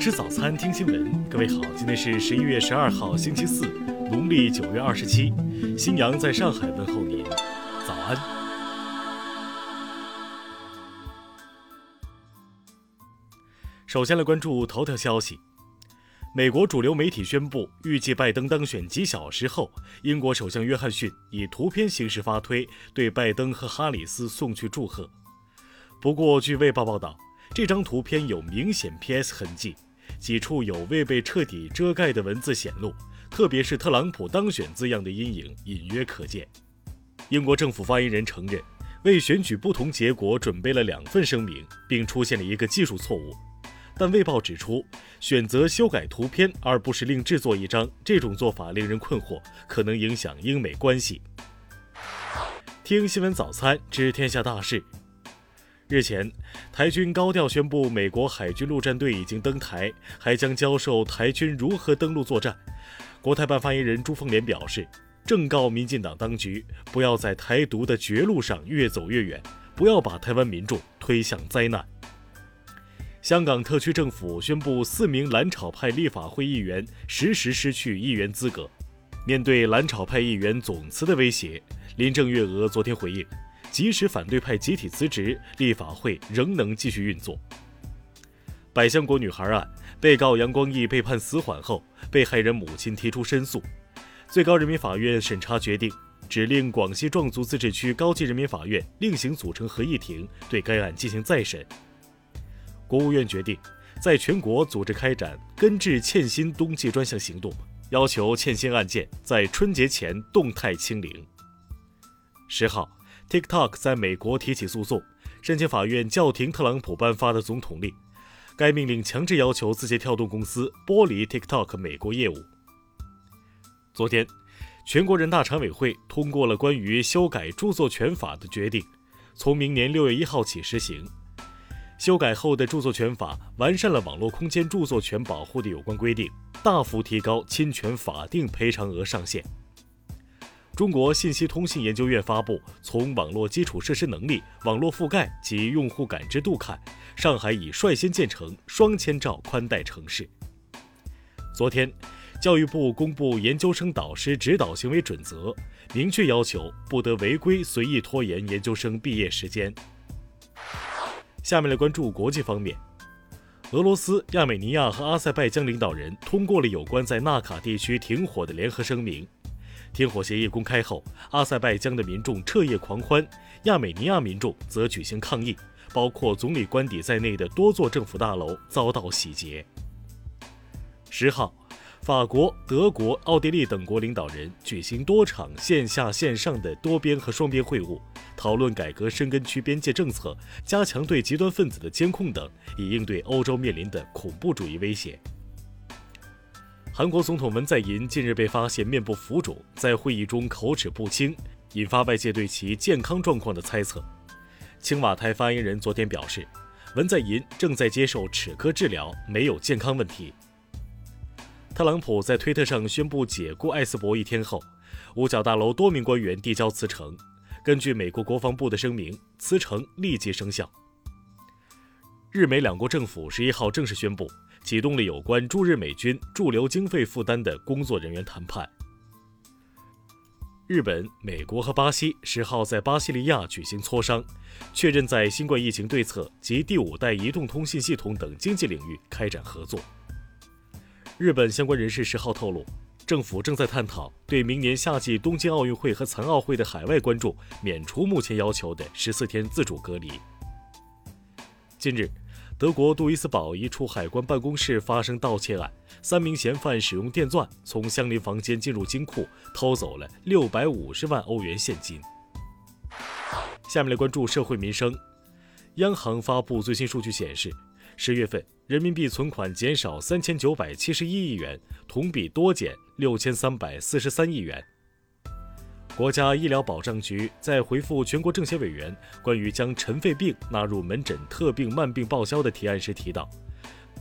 吃早餐，听新闻。各位好，今天是十一月十二号，星期四，农历九月二十七。新阳在上海问候您，早安。首先来关注头条消息：美国主流媒体宣布，预计拜登当选几小时后，英国首相约翰逊以图片形式发推，对拜登和哈里斯送去祝贺。不过，据《卫报》报道，这张图片有明显 PS 痕迹。几处有未被彻底遮盖的文字显露，特别是“特朗普当选”字样的阴影隐约可见。英国政府发言人承认，为选举不同结果准备了两份声明，并出现了一个技术错误。但《卫报》指出，选择修改图片而不是另制作一张，这种做法令人困惑，可能影响英美关系。听新闻早餐知天下大事。日前，台军高调宣布，美国海军陆战队已经登台，还将教授台军如何登陆作战。国台办发言人朱凤莲表示，正告民进党当局，不要在台独的绝路上越走越远，不要把台湾民众推向灾难。香港特区政府宣布，四名蓝草派立法会议员实时失去议员资格。面对蓝草派议员总辞的威胁，林郑月娥昨天回应。即使反对派集体辞职，立法会仍能继续运作。百香果女孩案，被告杨光义被判死缓后，被害人母亲提出申诉。最高人民法院审查决定，指令广西壮族自治区高级人民法院另行组成合议庭，对该案进行再审。国务院决定，在全国组织开展根治欠薪冬季专项行动，要求欠薪案件在春节前动态清零。十号。TikTok 在美国提起诉讼，申请法院叫停特朗普颁发的总统令。该命令强制要求字节跳动公司剥离 TikTok 美国业务。昨天，全国人大常委会通过了关于修改著作权法的决定，从明年六月一号起实行。修改后的著作权法完善了网络空间著作权保护的有关规定，大幅提高侵权法定赔偿额上限。中国信息通信研究院发布，从网络基础设施能力、网络覆盖及用户感知度看，上海已率先建成双千兆宽带城市。昨天，教育部公布研究生导师指导行为准则，明确要求不得违规随意拖延研究生毕业时间。下面来关注国际方面，俄罗斯、亚美尼亚和阿塞拜疆领导人通过了有关在纳卡地区停火的联合声明。停火协议公开后，阿塞拜疆的民众彻夜狂欢，亚美尼亚民众则举行抗议，包括总理官邸在内的多座政府大楼遭到洗劫。十号，法国、德国、奥地利等国领导人举行多场线下线上的多边和双边会晤，讨论改革深根区边界政策、加强对极端分子的监控等，以应对欧洲面临的恐怖主义威胁。韩国总统文在寅近日被发现面部浮肿，在会议中口齿不清，引发外界对其健康状况的猜测。青瓦台发言人昨天表示，文在寅正在接受齿科治疗，没有健康问题。特朗普在推特上宣布解雇艾斯伯一天后，五角大楼多名官员递交辞呈。根据美国国防部的声明，辞呈立即生效。日美两国政府十一号正式宣布。启动了有关驻日美军驻留经费负担的工作人员谈判。日本、美国和巴西十号在巴西利亚举行磋商，确认在新冠疫情对策及第五代移动通信系统等经济领域开展合作。日本相关人士十号透露，政府正在探讨对明年夏季东京奥运会和残奥会的海外观众免除目前要求的十四天自主隔离。近日。德国杜伊斯堡一处海关办公室发生盗窃案，三名嫌犯使用电钻从相邻房间进入金库，偷走了六百五十万欧元现金。下面来关注社会民生。央行发布最新数据显示，十月份人民币存款减少三千九百七十一亿元，同比多减六千三百四十三亿元。国家医疗保障局在回复全国政协委员关于将尘肺病纳入门诊特病慢病报销的提案时提到，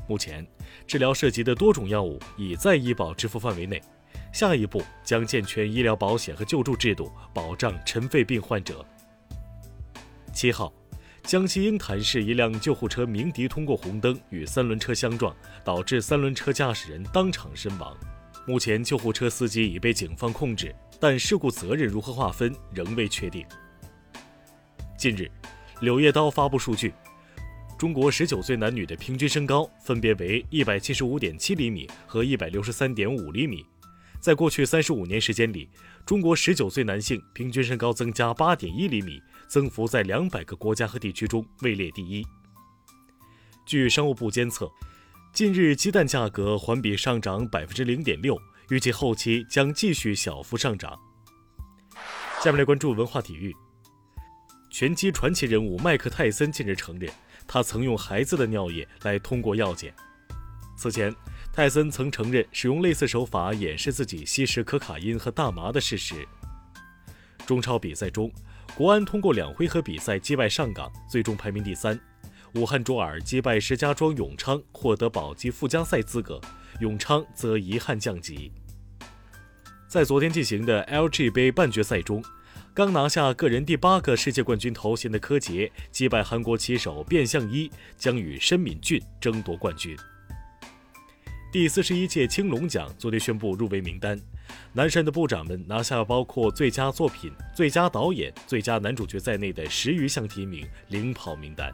目前治疗涉及的多种药物已在医保支付范围内，下一步将健全医疗保险和救助制度，保障尘肺病患者。七号，江西鹰潭市一辆救护车鸣笛通过红灯，与三轮车相撞，导致三轮车驾驶人当场身亡。目前，救护车司机已被警方控制，但事故责任如何划分仍未确定。近日，柳叶刀发布数据，中国十九岁男女的平均身高分别为一百七十五点七厘米和一百六十三点五厘米。在过去三十五年时间里，中国十九岁男性平均身高增加八点一厘米，增幅在两百个国家和地区中位列第一。据商务部监测，近日鸡蛋价格环比上涨百分之零点六，预计后期将继续小幅上涨。下面来关注文化体育。拳击传奇人物麦克泰森近日承认，他曾用孩子的尿液来通过药检。此前。泰森曾承认使用类似手法掩饰自己吸食可卡因和大麻的事实。中超比赛中，国安通过两回合比赛击败上港，最终排名第三；武汉卓尔击败石家庄永昌，获得保级附加赛资格，永昌则遗憾降级。在昨天进行的 LG 杯半决赛中，刚拿下个人第八个世界冠军头衔的柯洁击败韩国棋手卞相一，将与申敏俊争夺冠军。第四十一届青龙奖昨天宣布入围名单，南山的部长们拿下包括最佳作品、最佳导演、最佳男主角在内的十余项提名，领跑名单。